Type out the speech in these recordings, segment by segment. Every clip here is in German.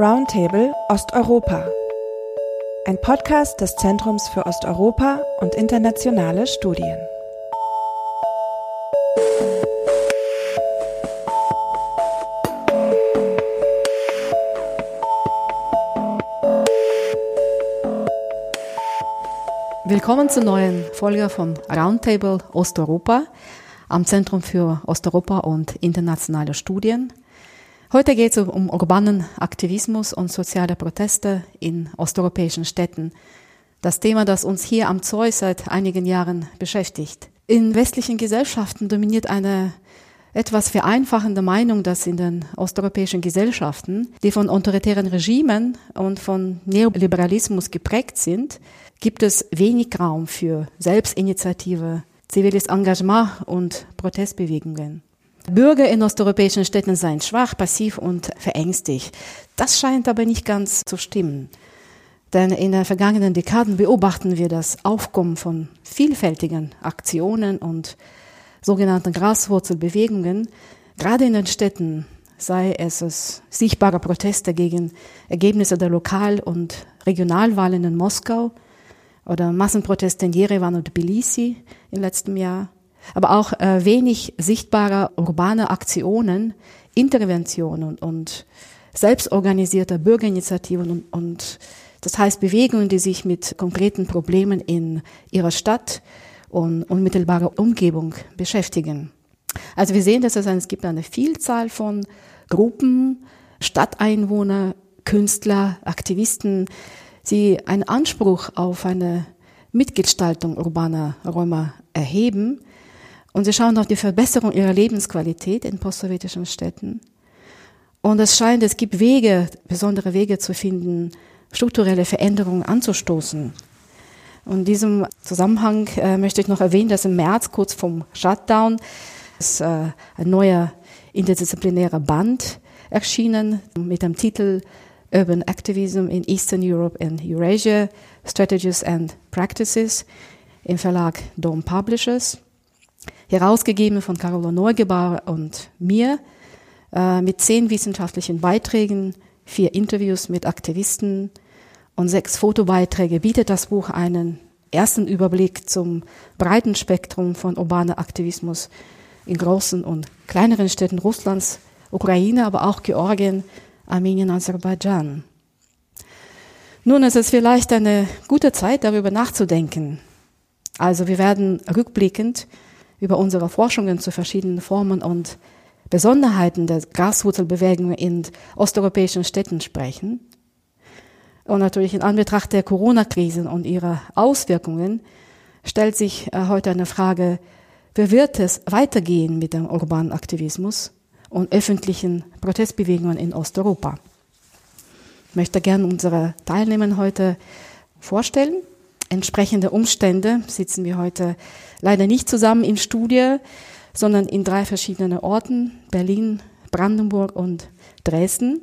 Roundtable Osteuropa. Ein Podcast des Zentrums für Osteuropa und internationale Studien. Willkommen zur neuen Folge von Roundtable Osteuropa am Zentrum für Osteuropa und internationale Studien. Heute geht es um urbanen Aktivismus und soziale Proteste in osteuropäischen Städten. Das Thema, das uns hier am Zeus seit einigen Jahren beschäftigt. In westlichen Gesellschaften dominiert eine etwas vereinfachende Meinung, dass in den osteuropäischen Gesellschaften, die von autoritären Regimen und von Neoliberalismus geprägt sind, gibt es wenig Raum für Selbstinitiative, ziviles Engagement und Protestbewegungen. Bürger in osteuropäischen Städten seien schwach, passiv und verängstigt. Das scheint aber nicht ganz zu stimmen. Denn in den vergangenen Dekaden beobachten wir das Aufkommen von vielfältigen Aktionen und sogenannten Graswurzelbewegungen, gerade in den Städten, sei es, es sichtbare Proteste gegen Ergebnisse der Lokal- und Regionalwahlen in Moskau oder Massenproteste in Jerewan und Tbilisi im letzten Jahr aber auch äh, wenig sichtbare urbane Aktionen, Interventionen und selbstorganisierte Bürgerinitiativen und, und das heißt Bewegungen, die sich mit konkreten Problemen in ihrer Stadt und unmittelbarer Umgebung beschäftigen. Also wir sehen, dass es, es gibt eine Vielzahl von Gruppen, Stadteinwohner, Künstler, Aktivisten, die einen Anspruch auf eine Mitgestaltung urbaner Räume erheben und sie schauen auf die Verbesserung ihrer Lebensqualität in postsowjetischen Städten. Und es scheint, es gibt Wege, besondere Wege zu finden, strukturelle Veränderungen anzustoßen. Und in diesem Zusammenhang äh, möchte ich noch erwähnen, dass im März, kurz vom Shutdown, ist äh, ein neuer interdisziplinärer Band erschienen mit dem Titel Urban Activism in Eastern Europe and Eurasia, Strategies and Practices im Verlag Dome Publishers herausgegeben von Carola Neugebauer und mir, äh, mit zehn wissenschaftlichen Beiträgen, vier Interviews mit Aktivisten und sechs Fotobeiträge bietet das Buch einen ersten Überblick zum breiten Spektrum von urbaner Aktivismus in großen und kleineren Städten Russlands, Ukraine, aber auch Georgien, Armenien, Aserbaidschan. Nun ist es vielleicht eine gute Zeit, darüber nachzudenken. Also wir werden rückblickend über unsere Forschungen zu verschiedenen Formen und Besonderheiten der Graswurzelbewegung in osteuropäischen Städten sprechen. Und natürlich in Anbetracht der Corona-Krise und ihrer Auswirkungen stellt sich äh, heute eine Frage, wie wird es weitergehen mit dem urbanen Aktivismus und öffentlichen Protestbewegungen in Osteuropa? Ich möchte gerne unsere Teilnehmer heute vorstellen entsprechende Umstände sitzen wir heute leider nicht zusammen in Studie, sondern in drei verschiedenen Orten, Berlin, Brandenburg und Dresden.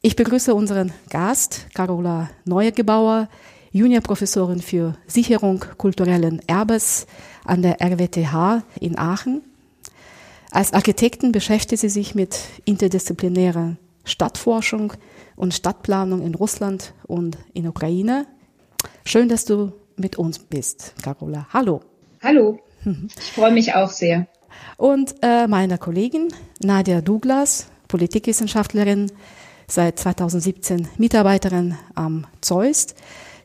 Ich begrüße unseren Gast, Carola Neugebauer, Juniorprofessorin für Sicherung kulturellen Erbes an der RWTH in Aachen. Als Architektin beschäftigt sie sich mit interdisziplinärer Stadtforschung und Stadtplanung in Russland und in Ukraine. Schön, dass du mit uns bist, Carola. Hallo. Hallo. Ich freue mich auch sehr. Und äh, meiner Kollegin Nadia Douglas, Politikwissenschaftlerin, seit 2017 Mitarbeiterin am Zeus.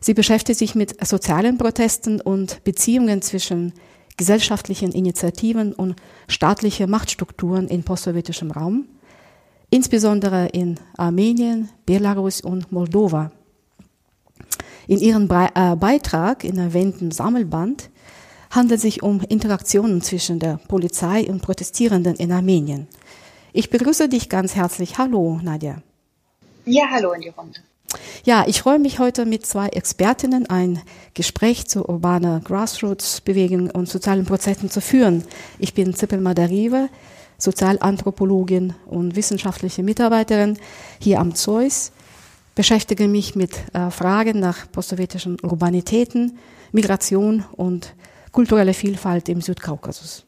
Sie beschäftigt sich mit sozialen Protesten und Beziehungen zwischen gesellschaftlichen Initiativen und staatlichen Machtstrukturen in postsowjetischem Raum, insbesondere in Armenien, Belarus und Moldova. In ihrem äh, Beitrag in erwähnten Sammelband handelt es sich um Interaktionen zwischen der Polizei und Protestierenden in Armenien. Ich begrüße dich ganz herzlich. Hallo, Nadja. Ja, hallo in die Runde. Ja, ich freue mich heute mit zwei Expertinnen ein Gespräch zu urbaner Grassroots-Bewegung und sozialen Prozessen zu führen. Ich bin Zippel Madarive, Sozialanthropologin und wissenschaftliche Mitarbeiterin hier am Zeus beschäftige mich mit äh, Fragen nach postsowjetischen Urbanitäten, Migration und kulturelle Vielfalt im Südkaukasus.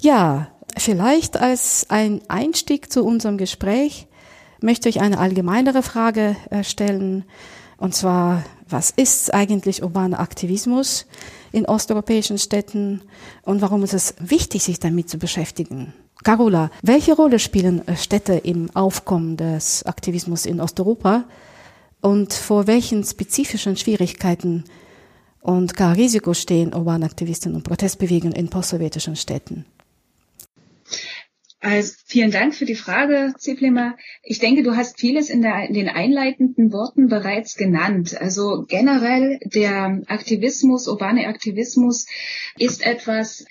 Ja, vielleicht als ein Einstieg zu unserem Gespräch möchte ich eine allgemeinere Frage äh, stellen. Und zwar, was ist eigentlich urbaner Aktivismus in osteuropäischen Städten und warum ist es wichtig, sich damit zu beschäftigen? Carola, welche Rolle spielen äh, Städte im Aufkommen des Aktivismus in Osteuropa und vor welchen spezifischen Schwierigkeiten und gar Risiko stehen Urbanaktivisten und Protestbewegungen in postsowjetischen Städten? Also vielen Dank für die Frage, Ziplima. Ich denke, du hast vieles in, der, in den einleitenden Worten bereits genannt. Also generell der Aktivismus, urbane Aktivismus ist etwas,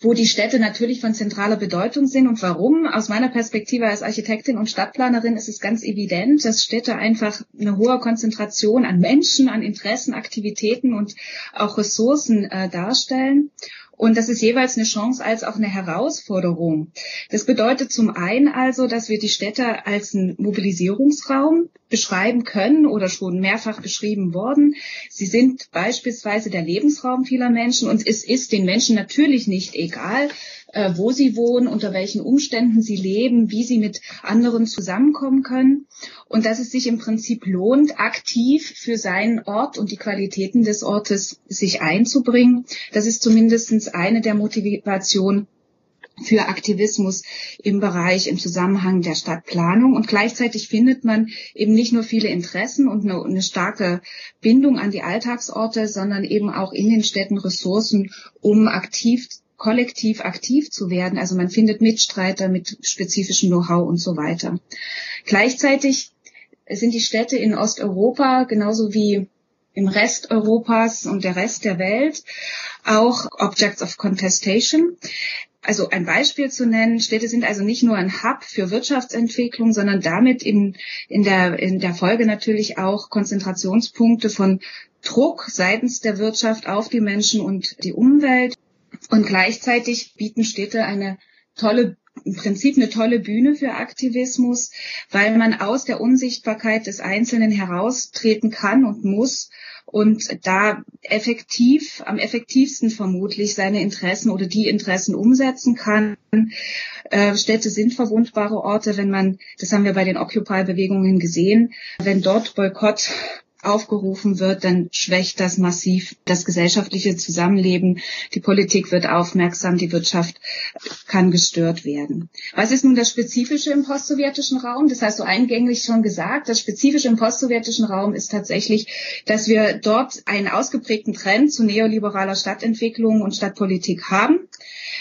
wo die Städte natürlich von zentraler Bedeutung sind und warum. Aus meiner Perspektive als Architektin und Stadtplanerin ist es ganz evident, dass Städte einfach eine hohe Konzentration an Menschen, an Interessen, Aktivitäten und auch Ressourcen äh, darstellen. Und das ist jeweils eine Chance als auch eine Herausforderung. Das bedeutet zum einen also, dass wir die Städte als einen Mobilisierungsraum beschreiben können oder schon mehrfach beschrieben worden. Sie sind beispielsweise der Lebensraum vieler Menschen und es ist den Menschen natürlich nicht egal, äh, wo sie wohnen, unter welchen Umständen sie leben, wie sie mit anderen zusammenkommen können und dass es sich im Prinzip lohnt, aktiv für seinen Ort und die Qualitäten des Ortes sich einzubringen. Das ist zumindest eine der Motivationen für Aktivismus im Bereich, im Zusammenhang der Stadtplanung. Und gleichzeitig findet man eben nicht nur viele Interessen und eine, eine, starke Bindung an die Alltagsorte, sondern eben auch in den Städten Ressourcen, um aktiv kollektiv aktiv zu werden. Also man findet Mitstreiter mit spezifischem Know-how und so weiter. Gleichzeitig sind die Städte in Osteuropa genauso wie im Rest Europas und der Rest der Welt auch Objects of Contestation. Also ein Beispiel zu nennen, Städte sind also nicht nur ein Hub für Wirtschaftsentwicklung, sondern damit in, in, der, in der Folge natürlich auch Konzentrationspunkte von Druck seitens der Wirtschaft auf die Menschen und die Umwelt. Und gleichzeitig bieten Städte eine tolle im Prinzip eine tolle Bühne für Aktivismus, weil man aus der Unsichtbarkeit des Einzelnen heraustreten kann und muss und da effektiv, am effektivsten vermutlich seine Interessen oder die Interessen umsetzen kann. Äh, Städte sind verwundbare Orte, wenn man, das haben wir bei den Occupy-Bewegungen gesehen, wenn dort Boykott aufgerufen wird, dann schwächt das massiv das gesellschaftliche Zusammenleben. Die Politik wird aufmerksam, die Wirtschaft kann gestört werden. Was ist nun das Spezifische im postsowjetischen Raum? Das hast du eingänglich schon gesagt. Das Spezifische im postsowjetischen Raum ist tatsächlich, dass wir dort einen ausgeprägten Trend zu neoliberaler Stadtentwicklung und Stadtpolitik haben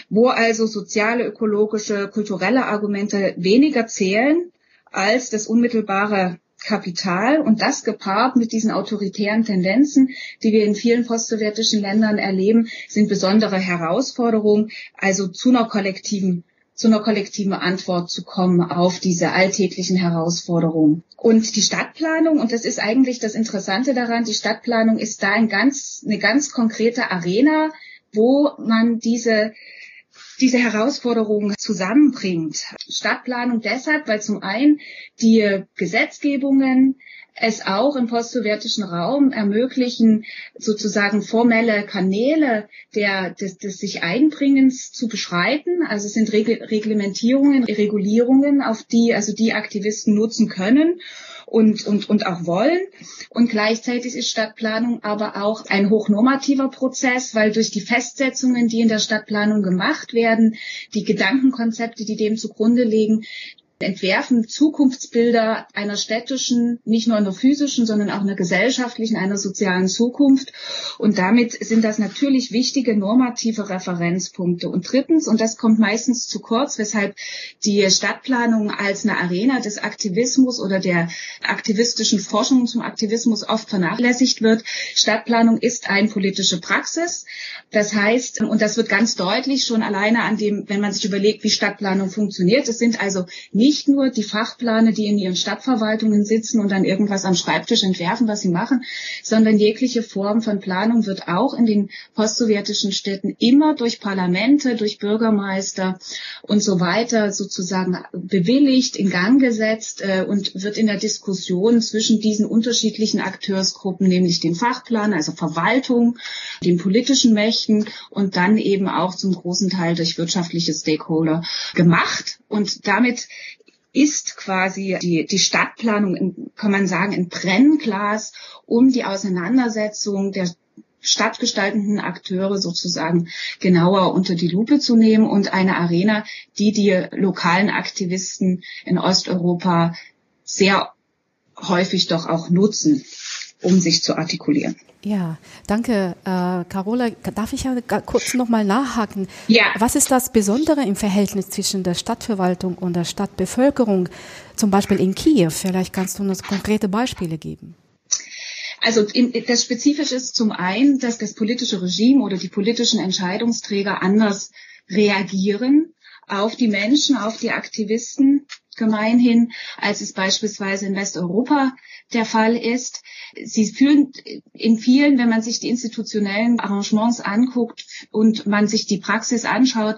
wo also soziale, ökologische, kulturelle Argumente weniger zählen als das unmittelbare Kapital und das gepaart mit diesen autoritären Tendenzen, die wir in vielen postsowjetischen Ländern erleben, sind besondere Herausforderungen, also zu einer kollektiven zu einer kollektiven Antwort zu kommen auf diese alltäglichen Herausforderungen. Und die Stadtplanung, und das ist eigentlich das Interessante daran, die Stadtplanung ist da ein ganz, eine ganz konkrete Arena, wo man diese diese Herausforderungen zusammenbringt. Stadtplanung deshalb, weil zum einen die Gesetzgebungen es auch im postsowjetischen Raum ermöglichen, sozusagen formelle Kanäle der, des, des sich Einbringens zu beschreiten. Also es sind Reglementierungen, Regulierungen, auf die also die Aktivisten nutzen können und, und, und auch wollen. Und gleichzeitig ist Stadtplanung aber auch ein hochnormativer Prozess, weil durch die Festsetzungen, die in der Stadtplanung gemacht werden, die Gedankenkonzepte, die dem zugrunde liegen, entwerfen Zukunftsbilder einer städtischen, nicht nur einer physischen, sondern auch einer gesellschaftlichen, einer sozialen Zukunft. Und damit sind das natürlich wichtige normative Referenzpunkte. Und drittens, und das kommt meistens zu kurz, weshalb die Stadtplanung als eine Arena des Aktivismus oder der aktivistischen Forschung zum Aktivismus oft vernachlässigt wird. Stadtplanung ist eine politische Praxis. Das heißt, und das wird ganz deutlich schon alleine an dem, wenn man sich überlegt, wie Stadtplanung funktioniert. Es sind also nicht nur die Fachplaner, die in ihren Stadtverwaltungen sitzen und dann irgendwas am Schreibtisch entwerfen, was sie machen, sondern jegliche Form von Planung wird auch in den postsowjetischen Städten immer durch Parlamente, durch Bürgermeister und so weiter sozusagen bewilligt, in Gang gesetzt äh, und wird in der Diskussion zwischen diesen unterschiedlichen Akteursgruppen, nämlich den Fachplaner, also Verwaltung, den politischen Mächten und dann eben auch zum großen Teil durch wirtschaftliche Stakeholder gemacht. Und damit ist quasi die, die Stadtplanung, in, kann man sagen, ein Brennglas, um die Auseinandersetzung der stadtgestaltenden Akteure sozusagen genauer unter die Lupe zu nehmen und eine Arena, die die lokalen Aktivisten in Osteuropa sehr häufig doch auch nutzen, um sich zu artikulieren. Ja, danke, äh, Carola. Darf ich ja kurz nochmal nachhaken? Ja. Was ist das Besondere im Verhältnis zwischen der Stadtverwaltung und der Stadtbevölkerung, zum Beispiel in Kiew? Vielleicht kannst du uns konkrete Beispiele geben. Also das Spezifische ist zum einen, dass das politische Regime oder die politischen Entscheidungsträger anders reagieren auf die Menschen, auf die Aktivisten gemeinhin, als es beispielsweise in Westeuropa der Fall ist. Sie fühlen in vielen, wenn man sich die institutionellen Arrangements anguckt und man sich die Praxis anschaut,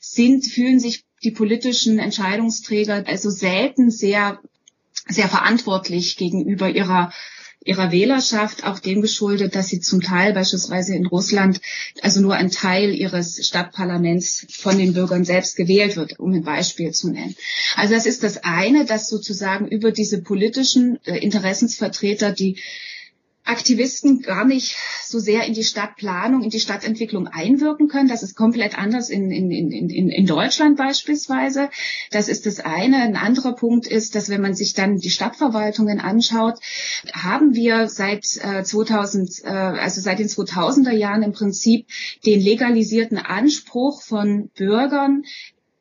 sind, fühlen sich die politischen Entscheidungsträger also selten sehr, sehr verantwortlich gegenüber ihrer ihrer Wählerschaft auch dem geschuldet, dass sie zum Teil beispielsweise in Russland also nur ein Teil ihres Stadtparlaments von den Bürgern selbst gewählt wird, um ein Beispiel zu nennen. Also das ist das eine, dass sozusagen über diese politischen äh, Interessensvertreter die Aktivisten gar nicht so sehr in die Stadtplanung, in die Stadtentwicklung einwirken können. Das ist komplett anders in, in, in, in Deutschland beispielsweise. Das ist das eine. Ein anderer Punkt ist, dass wenn man sich dann die Stadtverwaltungen anschaut, haben wir seit äh, 2000, äh, also seit den 2000er Jahren im Prinzip den legalisierten Anspruch von Bürgern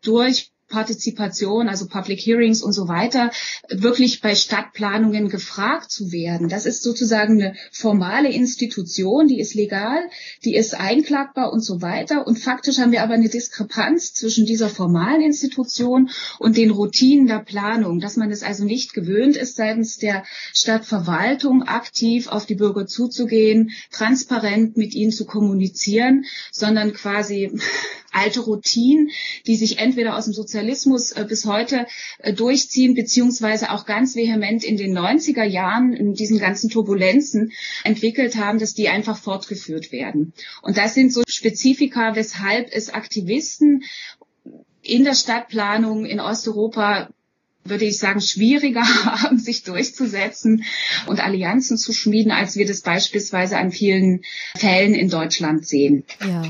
durch Partizipation, also Public Hearings und so weiter, wirklich bei Stadtplanungen gefragt zu werden. Das ist sozusagen eine formale Institution, die ist legal, die ist einklagbar und so weiter. Und faktisch haben wir aber eine Diskrepanz zwischen dieser formalen Institution und den Routinen der Planung, dass man es also nicht gewöhnt ist, seitens der Stadtverwaltung aktiv auf die Bürger zuzugehen, transparent mit ihnen zu kommunizieren, sondern quasi alte Routinen, die sich entweder aus dem Sozialismus äh, bis heute äh, durchziehen, beziehungsweise auch ganz vehement in den 90er Jahren in diesen ganzen Turbulenzen entwickelt haben, dass die einfach fortgeführt werden. Und das sind so Spezifika, weshalb es Aktivisten in der Stadtplanung in Osteuropa würde ich sagen, schwieriger haben, sich durchzusetzen und Allianzen zu schmieden, als wir das beispielsweise an vielen Fällen in Deutschland sehen. Ja,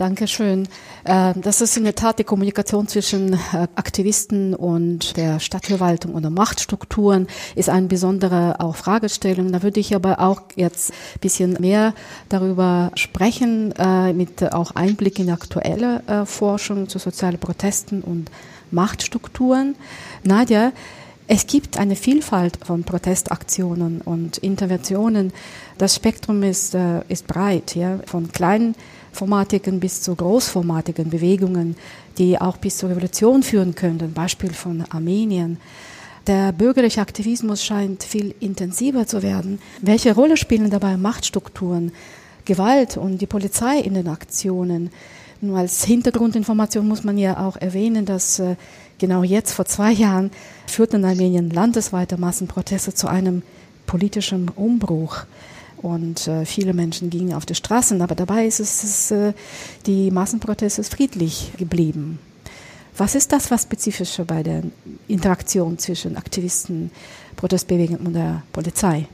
danke schön. Äh, das ist in der Tat die Kommunikation zwischen äh, Aktivisten und der Stadtverwaltung oder Machtstrukturen ist eine besondere auch Fragestellung. Da würde ich aber auch jetzt ein bisschen mehr darüber sprechen, äh, mit auch Einblick in aktuelle Forschung zu sozialen Protesten und Machtstrukturen. Nadja, es gibt eine Vielfalt von Protestaktionen und Interventionen. Das Spektrum ist, ist breit, ja, von kleinen formatigen bis zu großformatigen Bewegungen, die auch bis zur Revolution führen könnten, Beispiel von Armenien. Der bürgerliche Aktivismus scheint viel intensiver zu werden. Welche Rolle spielen dabei Machtstrukturen, Gewalt und die Polizei in den Aktionen? Nur als Hintergrundinformation muss man ja auch erwähnen, dass äh, genau jetzt vor zwei Jahren führten Armenien landesweite Massenproteste zu einem politischen Umbruch und äh, viele Menschen gingen auf die Straßen, aber dabei ist es, äh, die Massenproteste friedlich geblieben. Was ist das, was spezifischer bei der Interaktion zwischen Aktivisten, Protestbewegungen und der Polizei?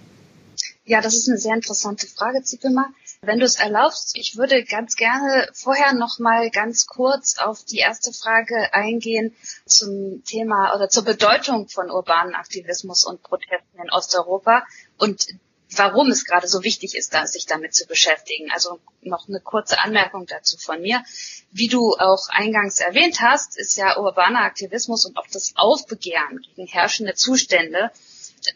Ja, das ist eine sehr interessante Frage, Zipelma. Wenn du es erlaubst, ich würde ganz gerne vorher noch mal ganz kurz auf die erste Frage eingehen zum Thema oder zur Bedeutung von urbanen Aktivismus und Protesten in Osteuropa und warum es gerade so wichtig ist, da, sich damit zu beschäftigen. Also noch eine kurze Anmerkung dazu von mir. Wie du auch eingangs erwähnt hast, ist ja urbaner Aktivismus und auch das Aufbegehren gegen herrschende Zustände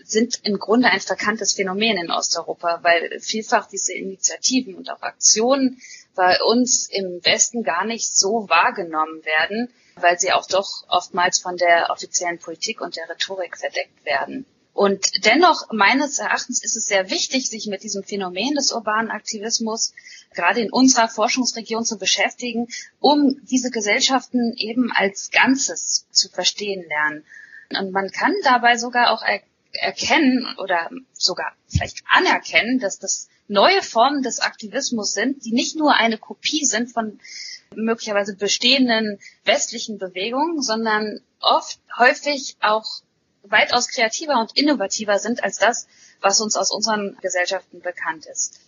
sind im Grunde ein verkanntes Phänomen in Osteuropa, weil vielfach diese Initiativen und auch Aktionen bei uns im Westen gar nicht so wahrgenommen werden, weil sie auch doch oftmals von der offiziellen Politik und der Rhetorik verdeckt werden. Und dennoch, meines Erachtens, ist es sehr wichtig, sich mit diesem Phänomen des urbanen Aktivismus gerade in unserer Forschungsregion zu beschäftigen, um diese Gesellschaften eben als Ganzes zu verstehen lernen. Und man kann dabei sogar auch er erkennen oder sogar vielleicht anerkennen, dass das neue Formen des Aktivismus sind, die nicht nur eine Kopie sind von möglicherweise bestehenden westlichen Bewegungen, sondern oft häufig auch weitaus kreativer und innovativer sind als das, was uns aus unseren Gesellschaften bekannt ist.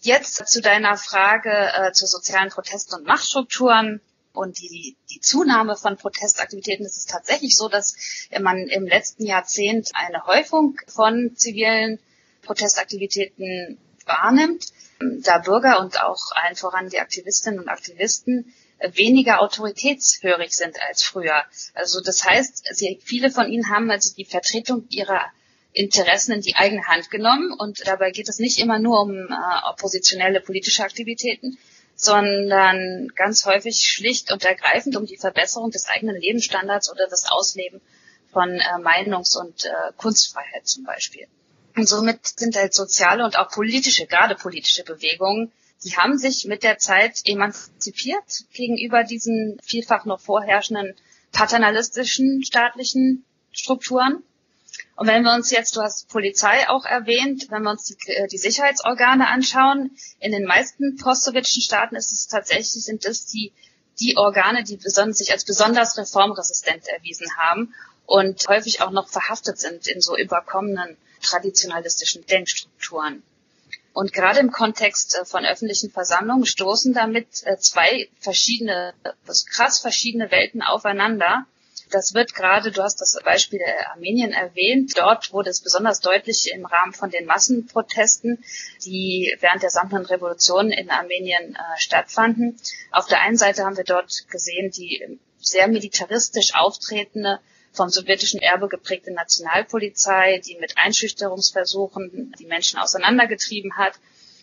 Jetzt zu deiner Frage äh, zu sozialen Protesten und Machtstrukturen und die, die Zunahme von Protestaktivitäten. Es ist tatsächlich so, dass man im letzten Jahrzehnt eine Häufung von zivilen Protestaktivitäten wahrnimmt, da Bürger und auch allen voran die Aktivistinnen und Aktivisten weniger autoritätshörig sind als früher. Also das heißt, sie, viele von ihnen haben also die Vertretung ihrer Interessen in die eigene Hand genommen und dabei geht es nicht immer nur um äh, oppositionelle politische Aktivitäten, sondern ganz häufig schlicht und ergreifend um die Verbesserung des eigenen Lebensstandards oder das Ausleben von äh, Meinungs- und äh, Kunstfreiheit zum Beispiel. Und somit sind halt soziale und auch politische, gerade politische Bewegungen, die haben sich mit der Zeit emanzipiert gegenüber diesen vielfach noch vorherrschenden paternalistischen staatlichen Strukturen. Und wenn wir uns jetzt, du hast Polizei auch erwähnt, wenn wir uns die, äh, die Sicherheitsorgane anschauen, in den meisten postsowjetischen Staaten ist es tatsächlich, sind es die, die Organe, die sich als besonders reformresistent erwiesen haben und häufig auch noch verhaftet sind in so überkommenen traditionalistischen Denkstrukturen. Und gerade im Kontext äh, von öffentlichen Versammlungen stoßen damit äh, zwei verschiedene, krass verschiedene Welten aufeinander. Das wird gerade, du hast das Beispiel der Armenien erwähnt, dort wurde es besonders deutlich im Rahmen von den Massenprotesten, die während der samtenen Revolution in Armenien äh, stattfanden. Auf der einen Seite haben wir dort gesehen, die sehr militaristisch auftretende vom sowjetischen Erbe geprägte Nationalpolizei, die mit Einschüchterungsversuchen die Menschen auseinandergetrieben hat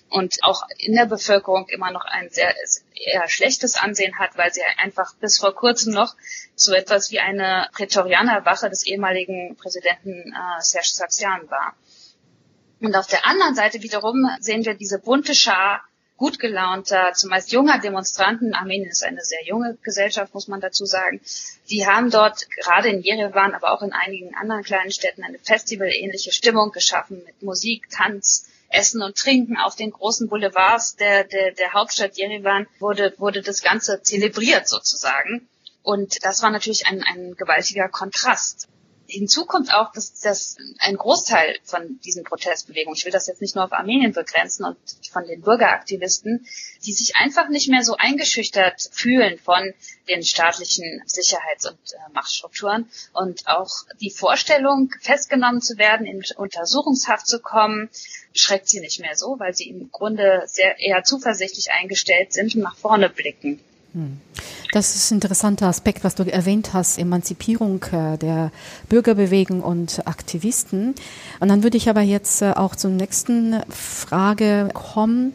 und auch in der Bevölkerung immer noch ein sehr eher schlechtes Ansehen hat, weil sie einfach bis vor kurzem noch so etwas wie eine Prätorianerwache des ehemaligen Präsidenten äh, Serge Sargsyan war. Und auf der anderen Seite wiederum sehen wir diese bunte Schar gut gelaunter, zumeist junger Demonstranten, Armenien ist eine sehr junge Gesellschaft, muss man dazu sagen, die haben dort gerade in Jerewan, aber auch in einigen anderen kleinen Städten eine festivalähnliche Stimmung geschaffen mit Musik, Tanz, Essen und Trinken auf den großen Boulevards der, der, der Hauptstadt Jerewan wurde, wurde das Ganze zelebriert sozusagen. Und das war natürlich ein, ein gewaltiger Kontrast Hinzu kommt auch, dass, dass ein Großteil von diesen Protestbewegungen, ich will das jetzt nicht nur auf Armenien begrenzen und von den Bürgeraktivisten, die sich einfach nicht mehr so eingeschüchtert fühlen von den staatlichen Sicherheits- und äh, Machtstrukturen und auch die Vorstellung, festgenommen zu werden, in Untersuchungshaft zu kommen, schreckt sie nicht mehr so, weil sie im Grunde sehr eher zuversichtlich eingestellt sind und nach vorne blicken. Das ist ein interessanter Aspekt, was du erwähnt hast, Emanzipierung äh, der Bürgerbewegung und Aktivisten. Und dann würde ich aber jetzt äh, auch zur nächsten Frage kommen,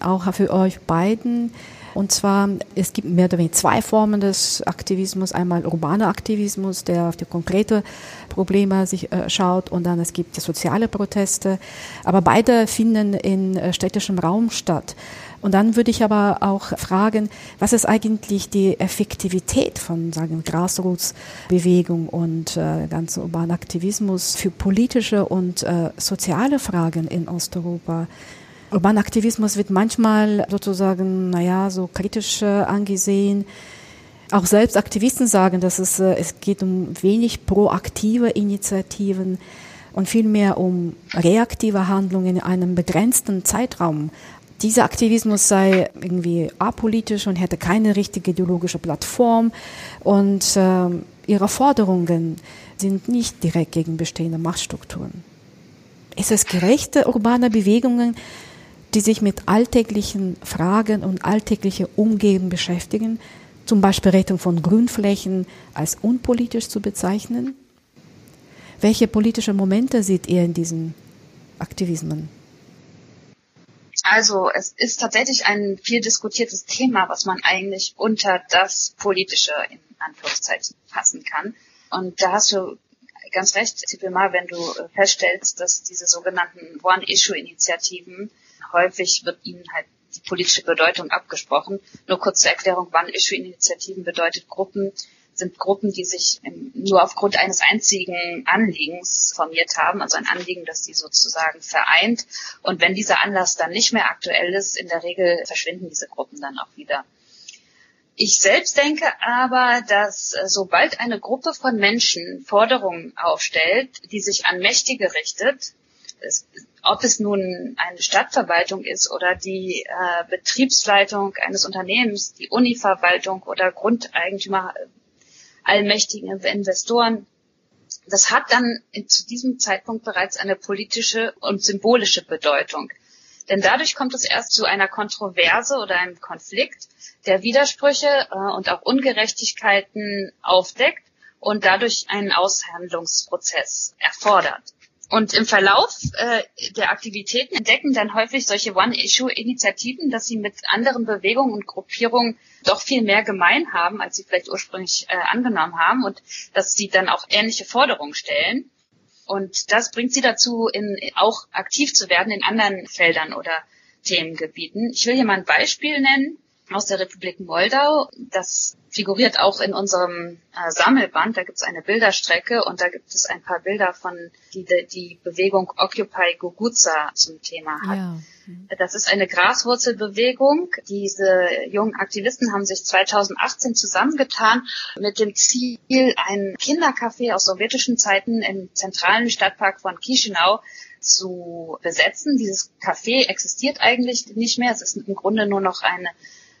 auch für euch beiden. Und zwar, es gibt mehr oder weniger zwei Formen des Aktivismus. Einmal urbaner Aktivismus, der auf die konkrete Probleme sich äh, schaut und dann es gibt soziale Proteste. Aber beide finden in äh, städtischem Raum statt. Und dann würde ich aber auch fragen, was ist eigentlich die Effektivität von, sagen, Grassroots-Bewegung und äh, ganz urbanen Aktivismus für politische und äh, soziale Fragen in Osteuropa? Urbaner Aktivismus wird manchmal sozusagen, naja, so kritisch äh, angesehen. Auch selbst Aktivisten sagen, dass es, äh, es geht um wenig proaktive Initiativen und vielmehr um reaktive Handlungen in einem begrenzten Zeitraum dieser Aktivismus sei irgendwie apolitisch und hätte keine richtige ideologische Plattform und äh, ihre Forderungen sind nicht direkt gegen bestehende Machtstrukturen. Ist es gerechte urbane Bewegungen, die sich mit alltäglichen Fragen und alltäglichen Umgeben beschäftigen, zum Beispiel Rettung von Grünflächen, als unpolitisch zu bezeichnen? Welche politische Momente seht ihr in diesen Aktivismen? Also es ist tatsächlich ein viel diskutiertes Thema, was man eigentlich unter das Politische in Anführungszeichen fassen kann. Und da hast du ganz recht, Zipilmar, wenn du feststellst, dass diese sogenannten One-Issue-Initiativen häufig wird ihnen halt die politische Bedeutung abgesprochen. Nur kurz zur Erklärung, One-Issue-Initiativen bedeutet Gruppen sind Gruppen, die sich nur aufgrund eines einzigen Anliegens formiert haben, also ein Anliegen, das sie sozusagen vereint. Und wenn dieser Anlass dann nicht mehr aktuell ist, in der Regel verschwinden diese Gruppen dann auch wieder. Ich selbst denke aber, dass äh, sobald eine Gruppe von Menschen Forderungen aufstellt, die sich an Mächtige richtet, es, ob es nun eine Stadtverwaltung ist oder die äh, Betriebsleitung eines Unternehmens, die Univerwaltung oder Grundeigentümer, allmächtigen Investoren, das hat dann zu diesem Zeitpunkt bereits eine politische und symbolische Bedeutung. Denn dadurch kommt es erst zu einer Kontroverse oder einem Konflikt, der Widersprüche äh, und auch Ungerechtigkeiten aufdeckt und dadurch einen Aushandlungsprozess erfordert. Und im Verlauf äh, der Aktivitäten entdecken dann häufig solche One-Issue-Initiativen, dass sie mit anderen Bewegungen und Gruppierungen doch viel mehr gemein haben, als sie vielleicht ursprünglich äh, angenommen haben und dass sie dann auch ähnliche Forderungen stellen. Und das bringt sie dazu, in, auch aktiv zu werden in anderen Feldern oder Themengebieten. Ich will hier mal ein Beispiel nennen aus der Republik Moldau. Das figuriert auch in unserem äh, Sammelband. Da gibt es eine Bilderstrecke und da gibt es ein paar Bilder von, die die Bewegung Occupy Guguza zum Thema hat. Ja. Das ist eine Graswurzelbewegung. Diese jungen Aktivisten haben sich 2018 zusammengetan mit dem Ziel, ein Kindercafé aus sowjetischen Zeiten im zentralen Stadtpark von Chisinau zu besetzen. Dieses Café existiert eigentlich nicht mehr. Es ist im Grunde nur noch eine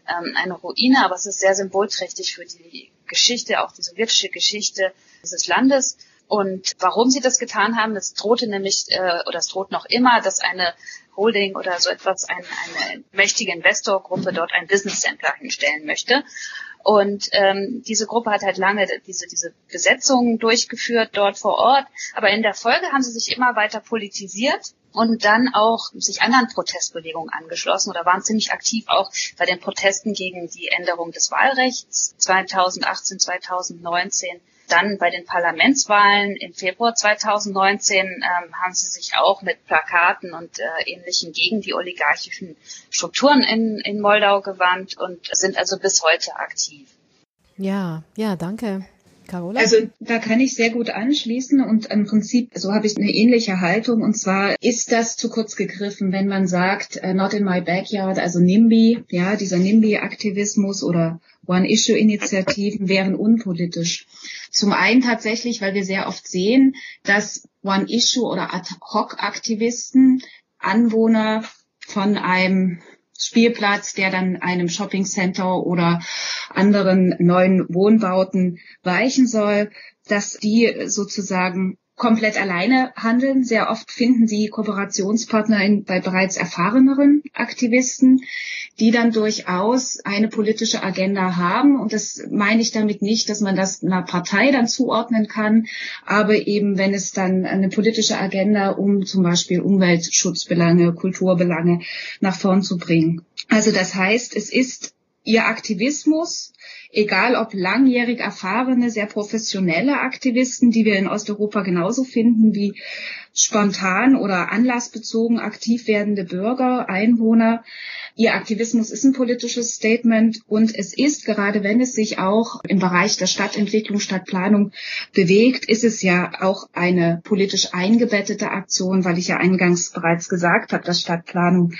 ähm, eine Ruine, aber es ist sehr symbolträchtig für die Geschichte, auch die sowjetische Geschichte dieses Landes. Und warum sie das getan haben, das drohte nämlich, äh, oder es droht noch immer, dass eine Holding oder so etwas, ein, eine mächtige Investorgruppe dort ein Business Center hinstellen möchte. Und ähm, diese Gruppe hat halt lange diese, diese Besetzungen durchgeführt dort vor Ort. Aber in der Folge haben sie sich immer weiter politisiert und dann auch sich anderen Protestbewegungen angeschlossen oder waren ziemlich aktiv auch bei den Protesten gegen die Änderung des Wahlrechts 2018, 2019. Dann bei den Parlamentswahlen im Februar 2019 ähm, haben sie sich auch mit Plakaten und äh, Ähnlichem gegen die oligarchischen Strukturen in, in Moldau gewandt und sind also bis heute aktiv. Ja, ja, danke. Carola? Also da kann ich sehr gut anschließen und im Prinzip, so habe ich eine ähnliche Haltung und zwar ist das zu kurz gegriffen, wenn man sagt, uh, not in my backyard, also NIMBY, ja, dieser NIMBY-Aktivismus oder One-Issue-Initiativen wären unpolitisch. Zum einen tatsächlich, weil wir sehr oft sehen, dass One-Issue oder Ad-Hoc-Aktivisten Anwohner von einem Spielplatz, der dann einem Shoppingcenter oder anderen neuen Wohnbauten weichen soll, dass die sozusagen komplett alleine handeln. Sehr oft finden sie Kooperationspartner in, bei bereits erfahreneren Aktivisten, die dann durchaus eine politische Agenda haben. Und das meine ich damit nicht, dass man das einer Partei dann zuordnen kann, aber eben wenn es dann eine politische Agenda, um zum Beispiel Umweltschutzbelange, Kulturbelange nach vorn zu bringen. Also das heißt, es ist ihr Aktivismus, egal ob langjährig erfahrene, sehr professionelle Aktivisten, die wir in Osteuropa genauso finden wie spontan oder anlassbezogen aktiv werdende Bürger, Einwohner. Ihr Aktivismus ist ein politisches Statement und es ist, gerade wenn es sich auch im Bereich der Stadtentwicklung, Stadtplanung bewegt, ist es ja auch eine politisch eingebettete Aktion, weil ich ja eingangs bereits gesagt habe, dass Stadtplanung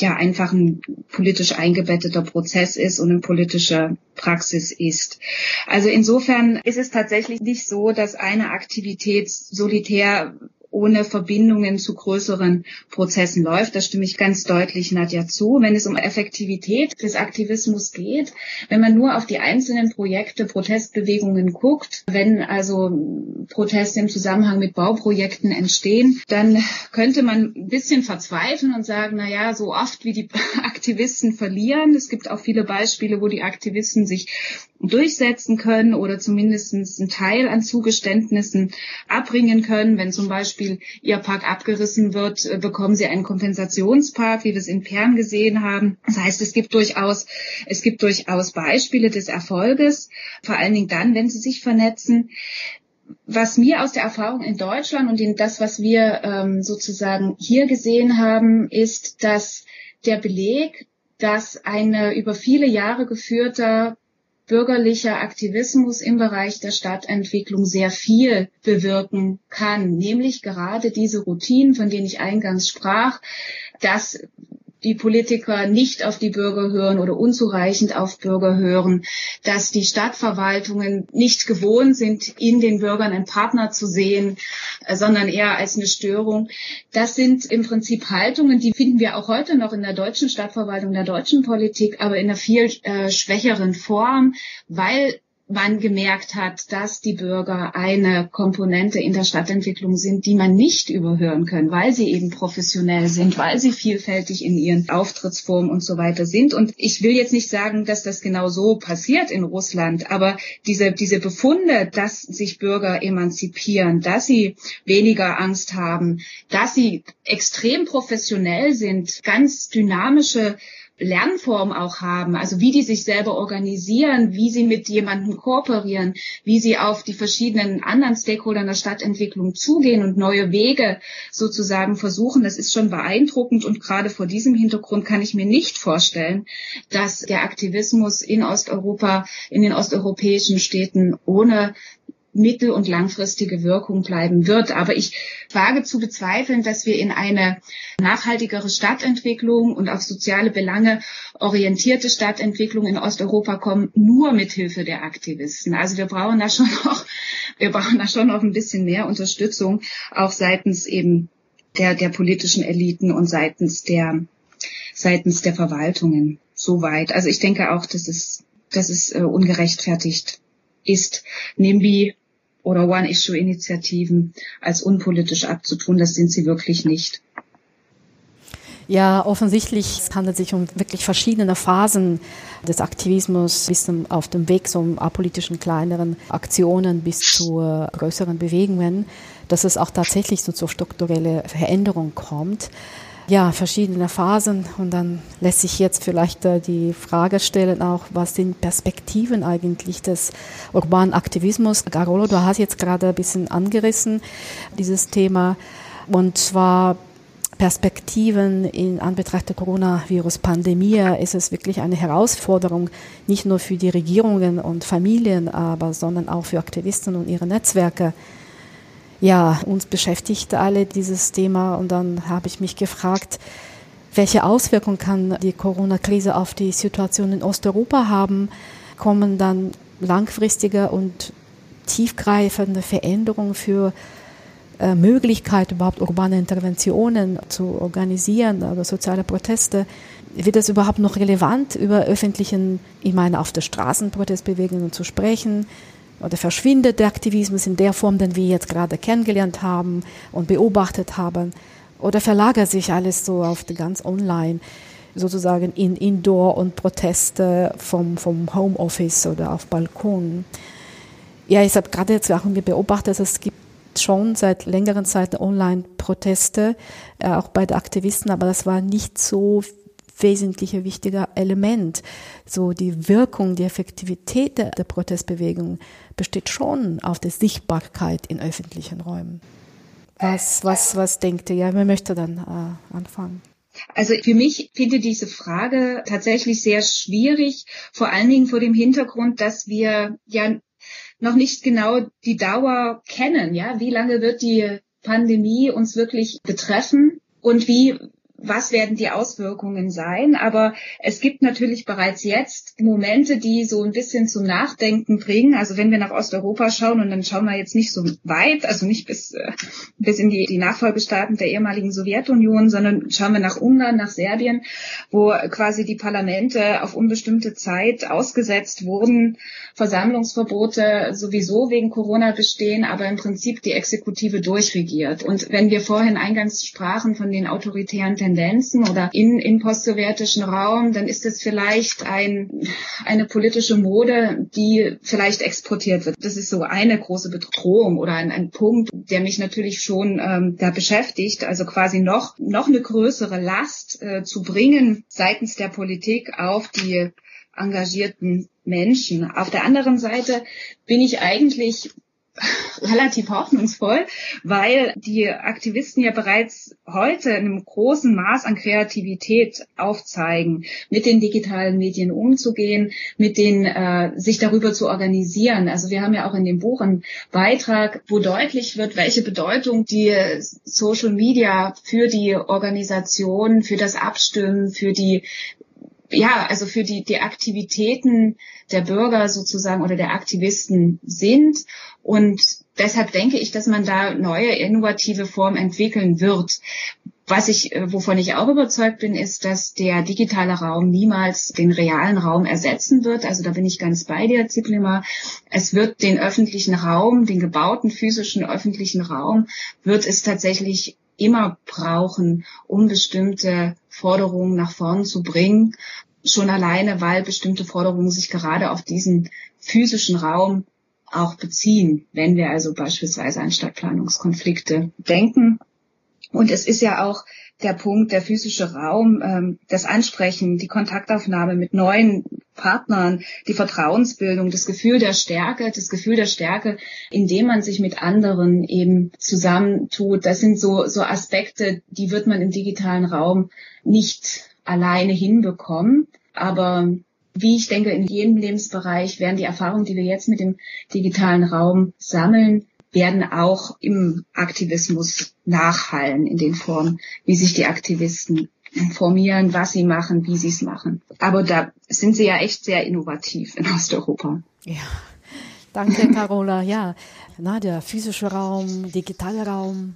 ja einfach ein politisch eingebetteter Prozess ist und eine politische Praxis ist. Also insofern ist es tatsächlich nicht so, dass eine Aktivität solitär ohne Verbindungen zu größeren Prozessen läuft. Da stimme ich ganz deutlich Nadja zu. Wenn es um Effektivität des Aktivismus geht, wenn man nur auf die einzelnen Projekte, Protestbewegungen guckt, wenn also Proteste im Zusammenhang mit Bauprojekten entstehen, dann könnte man ein bisschen verzweifeln und sagen, na ja, so oft wie die Aktivisten verlieren. Es gibt auch viele Beispiele, wo die Aktivisten sich durchsetzen können oder zumindest einen Teil an Zugeständnissen abbringen können. Wenn zum Beispiel ihr Park abgerissen wird, äh, bekommen sie einen Kompensationspark, wie wir es in Pern gesehen haben. Das heißt, es gibt durchaus, es gibt durchaus Beispiele des Erfolges, vor allen Dingen dann, wenn sie sich vernetzen was mir aus der Erfahrung in Deutschland und in das, was wir ähm, sozusagen hier gesehen haben, ist, dass der Beleg, dass eine über viele Jahre geführter bürgerlicher Aktivismus im Bereich der Stadtentwicklung sehr viel bewirken kann, nämlich gerade diese Routinen, von denen ich eingangs sprach, dass die Politiker nicht auf die Bürger hören oder unzureichend auf Bürger hören, dass die Stadtverwaltungen nicht gewohnt sind, in den Bürgern einen Partner zu sehen, äh, sondern eher als eine Störung. Das sind im Prinzip Haltungen, die finden wir auch heute noch in der deutschen Stadtverwaltung, der deutschen Politik, aber in einer viel äh, schwächeren Form, weil man gemerkt hat, dass die Bürger eine Komponente in der Stadtentwicklung sind, die man nicht überhören kann, weil sie eben professionell sind, weil sie vielfältig in ihren Auftrittsformen und so weiter sind. Und ich will jetzt nicht sagen, dass das genau so passiert in Russland, aber diese, diese Befunde, dass sich Bürger emanzipieren, dass sie weniger Angst haben, dass sie extrem professionell sind, ganz dynamische Lernform auch haben, also wie die sich selber organisieren, wie sie mit jemandem kooperieren, wie sie auf die verschiedenen anderen Stakeholder in der Stadtentwicklung zugehen und neue Wege sozusagen versuchen. Das ist schon beeindruckend und gerade vor diesem Hintergrund kann ich mir nicht vorstellen, dass der Aktivismus in Osteuropa, in den osteuropäischen Städten ohne mittel- und langfristige Wirkung bleiben wird. Aber ich wage zu bezweifeln, dass wir in eine nachhaltigere Stadtentwicklung und auf soziale Belange orientierte Stadtentwicklung in Osteuropa kommen, nur mit Hilfe der Aktivisten. Also wir brauchen da schon noch, wir brauchen da schon noch ein bisschen mehr Unterstützung, auch seitens eben der, der politischen Eliten und seitens der, seitens der Verwaltungen. Soweit. Also ich denke auch, dass es, dass es äh, ungerechtfertigt ist, NIMBY oder One-Issue-Initiativen als unpolitisch abzutun. Das sind sie wirklich nicht. Ja, offensichtlich es handelt sich um wirklich verschiedene Phasen des Aktivismus bis zum, auf dem Weg zum apolitischen kleineren Aktionen bis zu größeren Bewegungen, dass es auch tatsächlich so zur strukturellen Veränderung kommt ja, verschiedene Phasen. Und dann lässt sich jetzt vielleicht äh, die Frage stellen auch, was sind Perspektiven eigentlich des urbanen Aktivismus? Garolo, du hast jetzt gerade ein bisschen angerissen, dieses Thema. Und zwar Perspektiven in Anbetracht der Coronavirus-Pandemie ist es wirklich eine Herausforderung, nicht nur für die Regierungen und Familien, aber sondern auch für Aktivisten und ihre Netzwerke, ja, uns beschäftigt alle dieses Thema und dann habe ich mich gefragt, welche Auswirkungen kann die Corona-Krise auf die Situation in Osteuropa haben? Kommen dann langfristige und tiefgreifende Veränderungen für äh, Möglichkeit, überhaupt urbane Interventionen zu organisieren oder soziale Proteste? Wird es überhaupt noch relevant, über öffentlichen, ich meine, auf der Straßenprotestbewegungen zu sprechen? Oder verschwindet der Aktivismus in der Form, den wir jetzt gerade kennengelernt haben und beobachtet haben, oder verlagert sich alles so auf die ganz online, sozusagen in Indoor und Proteste vom, vom Homeoffice oder auf Balkon. Ja, ich habe gerade jetzt auch beobachtet, es gibt schon seit längeren Zeit Online-Proteste, äh, auch bei den Aktivisten, aber das war nicht so wesentlicher, wichtiger Element. So die Wirkung, die Effektivität der, der Protestbewegung besteht schon auf der Sichtbarkeit in öffentlichen Räumen. Was, was, was denkt ihr? Ja, wer möchte dann äh, anfangen? Also für mich finde diese Frage tatsächlich sehr schwierig, vor allen Dingen vor dem Hintergrund, dass wir ja noch nicht genau die Dauer kennen. Ja, wie lange wird die Pandemie uns wirklich betreffen und wie was werden die Auswirkungen sein. Aber es gibt natürlich bereits jetzt Momente, die so ein bisschen zum Nachdenken bringen. Also wenn wir nach Osteuropa schauen und dann schauen wir jetzt nicht so weit, also nicht bis, äh, bis in die, die Nachfolgestaaten der ehemaligen Sowjetunion, sondern schauen wir nach Ungarn, nach Serbien, wo quasi die Parlamente auf unbestimmte Zeit ausgesetzt wurden, Versammlungsverbote sowieso wegen Corona bestehen, aber im Prinzip die Exekutive durchregiert. Und wenn wir vorhin eingangs sprachen von den autoritären Tendenzen, Tendenzen oder in, im postsowjetischen Raum, dann ist es vielleicht ein, eine politische Mode, die vielleicht exportiert wird. Das ist so eine große Bedrohung oder ein, ein Punkt, der mich natürlich schon ähm, da beschäftigt. Also quasi noch, noch eine größere Last äh, zu bringen seitens der Politik auf die engagierten Menschen. Auf der anderen Seite bin ich eigentlich relativ hoffnungsvoll, weil die Aktivisten ja bereits heute in einem großen Maß an Kreativität aufzeigen, mit den digitalen Medien umzugehen, mit den äh, sich darüber zu organisieren. Also wir haben ja auch in dem Buch einen Beitrag, wo deutlich wird, welche Bedeutung die Social Media für die Organisation, für das Abstimmen, für die ja, also für die, die Aktivitäten der Bürger sozusagen oder der Aktivisten sind. Und deshalb denke ich, dass man da neue innovative Formen entwickeln wird. Was ich, äh, wovon ich auch überzeugt bin, ist, dass der digitale Raum niemals den realen Raum ersetzen wird. Also da bin ich ganz bei dir, Ziplima. Es wird den öffentlichen Raum, den gebauten physischen öffentlichen Raum, wird es tatsächlich immer brauchen, um bestimmte Forderungen nach vorn zu bringen. Schon alleine, weil bestimmte Forderungen sich gerade auf diesen physischen Raum auch beziehen, wenn wir also beispielsweise an Stadtplanungskonflikte denken. Und es ist ja auch der Punkt, der physische Raum, ähm, das Ansprechen, die Kontaktaufnahme mit neuen Partnern, die Vertrauensbildung, das Gefühl der Stärke, das Gefühl der Stärke, indem man sich mit anderen eben zusammentut. Das sind so, so Aspekte, die wird man im digitalen Raum nicht alleine hinbekommen. Aber wie ich denke, in jedem Lebensbereich werden die Erfahrungen, die wir jetzt mit dem digitalen Raum sammeln, werden auch im Aktivismus nachhallen in den Formen, wie sich die Aktivisten informieren, was sie machen, wie sie es machen. Aber da sind sie ja echt sehr innovativ in Osteuropa. Ja. Danke, Carola. Ja, na, der physische Raum, digitale Raum,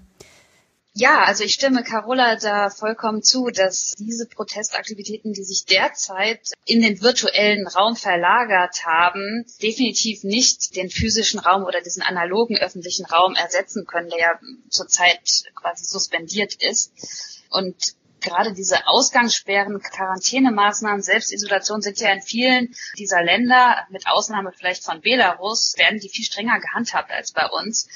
ja, also ich stimme Carola da vollkommen zu, dass diese Protestaktivitäten, die sich derzeit in den virtuellen Raum verlagert haben, definitiv nicht den physischen Raum oder diesen analogen öffentlichen Raum ersetzen können, der ja zurzeit quasi suspendiert ist. Und gerade diese Ausgangssperren, Quarantänemaßnahmen, Selbstisolation sind ja in vielen dieser Länder, mit Ausnahme vielleicht von Belarus, werden die viel strenger gehandhabt als bei uns.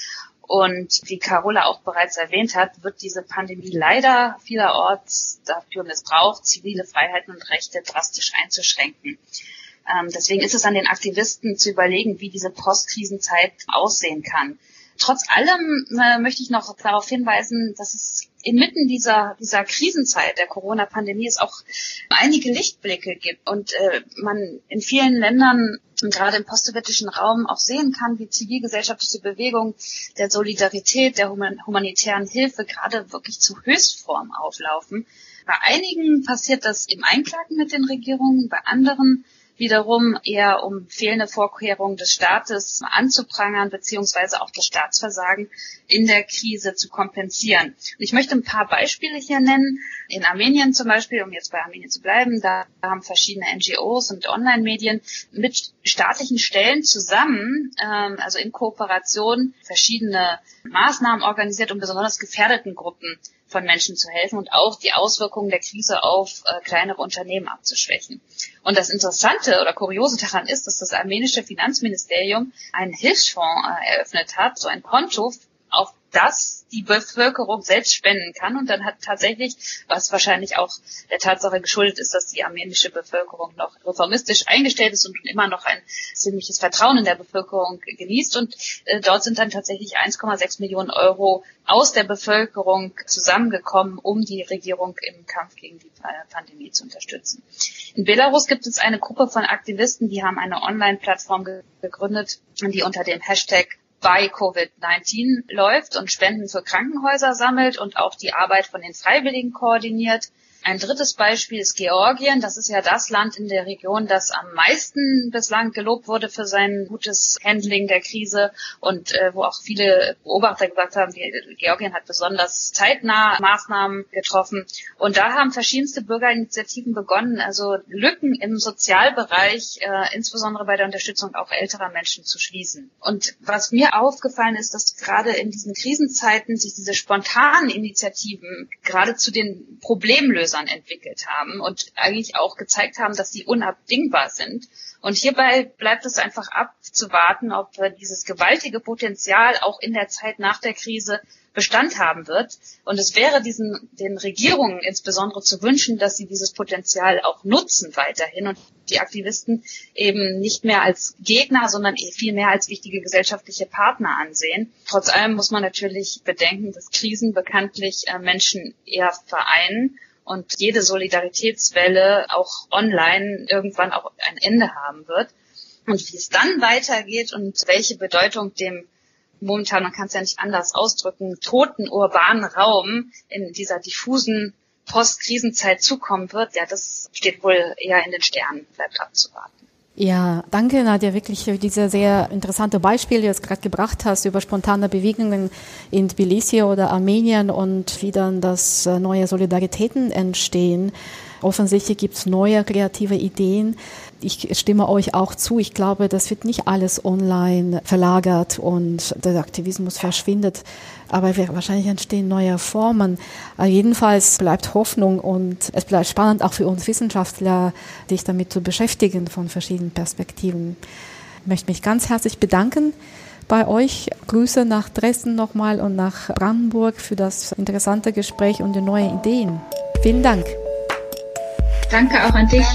Und wie Carola auch bereits erwähnt hat, wird diese Pandemie leider vielerorts dafür missbraucht, zivile Freiheiten und Rechte drastisch einzuschränken. Ähm, deswegen ist es an den Aktivisten zu überlegen, wie diese Postkrisenzeit aussehen kann. Trotz allem äh, möchte ich noch darauf hinweisen, dass es inmitten dieser, dieser Krisenzeit der Corona-Pandemie es auch einige Lichtblicke gibt und äh, man in vielen Ländern gerade im postsowjetischen Raum auch sehen kann, wie zivilgesellschaftliche Bewegungen der Solidarität, der humanitären Hilfe gerade wirklich zu Höchstform auflaufen. Bei einigen passiert das im Einklang mit den Regierungen, bei anderen wiederum eher um fehlende Vorkehrungen des Staates anzuprangern, beziehungsweise auch das Staatsversagen in der Krise zu kompensieren. Und ich möchte ein paar Beispiele hier nennen. In Armenien zum Beispiel, um jetzt bei Armenien zu bleiben, da haben verschiedene NGOs und Online-Medien mit staatlichen Stellen zusammen, ähm, also in Kooperation, verschiedene Maßnahmen organisiert, um besonders gefährdeten Gruppen von Menschen zu helfen und auch die Auswirkungen der Krise auf äh, kleinere Unternehmen abzuschwächen. Und das Interessante oder Kuriose daran ist, dass das armenische Finanzministerium einen Hilfsfonds äh, eröffnet hat, so ein Konto, auf das die Bevölkerung selbst spenden kann. Und dann hat tatsächlich, was wahrscheinlich auch der Tatsache geschuldet ist, dass die armenische Bevölkerung noch reformistisch eingestellt ist und immer noch ein ziemliches Vertrauen in der Bevölkerung genießt. Und äh, dort sind dann tatsächlich 1,6 Millionen Euro aus der Bevölkerung zusammengekommen, um die Regierung im Kampf gegen die Pandemie zu unterstützen. In Belarus gibt es eine Gruppe von Aktivisten, die haben eine Online-Plattform gegründet, die unter dem Hashtag bei Covid-19 läuft und Spenden für Krankenhäuser sammelt und auch die Arbeit von den Freiwilligen koordiniert. Ein drittes Beispiel ist Georgien. Das ist ja das Land in der Region, das am meisten bislang gelobt wurde für sein gutes Handling der Krise und äh, wo auch viele Beobachter gesagt haben, Georgien hat besonders zeitnah Maßnahmen getroffen. Und da haben verschiedenste Bürgerinitiativen begonnen, also Lücken im Sozialbereich, äh, insbesondere bei der Unterstützung auch älterer Menschen zu schließen. Und was mir aufgefallen ist, dass gerade in diesen Krisenzeiten sich diese spontanen Initiativen gerade zu den Problemlösungen Krankenhäusern entwickelt haben und eigentlich auch gezeigt haben, dass sie unabdingbar sind. Und hierbei bleibt es einfach abzuwarten, ob dieses gewaltige Potenzial auch in der Zeit nach der Krise Bestand haben wird. Und es wäre diesen, den Regierungen insbesondere zu wünschen, dass sie dieses Potenzial auch nutzen weiterhin und die Aktivisten eben nicht mehr als Gegner, sondern eh viel mehr als wichtige gesellschaftliche Partner ansehen. Trotz allem muss man natürlich bedenken, dass Krisen bekanntlich äh, Menschen eher vereinen und jede Solidaritätswelle auch online irgendwann auch ein Ende haben wird. Und wie es dann weitergeht und welche Bedeutung dem momentan, man kann es ja nicht anders ausdrücken, toten urbanen Raum in dieser diffusen Postkrisenzeit zukommen wird, ja, das steht wohl eher in den Sternen, bleibt abzuwarten. Ja, danke Nadja wirklich für diese sehr interessante Beispiele, die du gerade gebracht hast über spontane Bewegungen in Tbilisi oder Armenien und wie dann das äh, neue Solidaritäten entstehen. Offensichtlich gibt es neue kreative Ideen. Ich stimme euch auch zu. Ich glaube, das wird nicht alles online verlagert und der Aktivismus verschwindet. Aber wahrscheinlich entstehen neue Formen. Aber jedenfalls bleibt Hoffnung und es bleibt spannend auch für uns Wissenschaftler, sich damit zu beschäftigen von verschiedenen Perspektiven. Ich möchte mich ganz herzlich bedanken bei euch. Grüße nach Dresden nochmal und nach Brandenburg für das interessante Gespräch und die neuen Ideen. Vielen Dank. Danke auch an dich.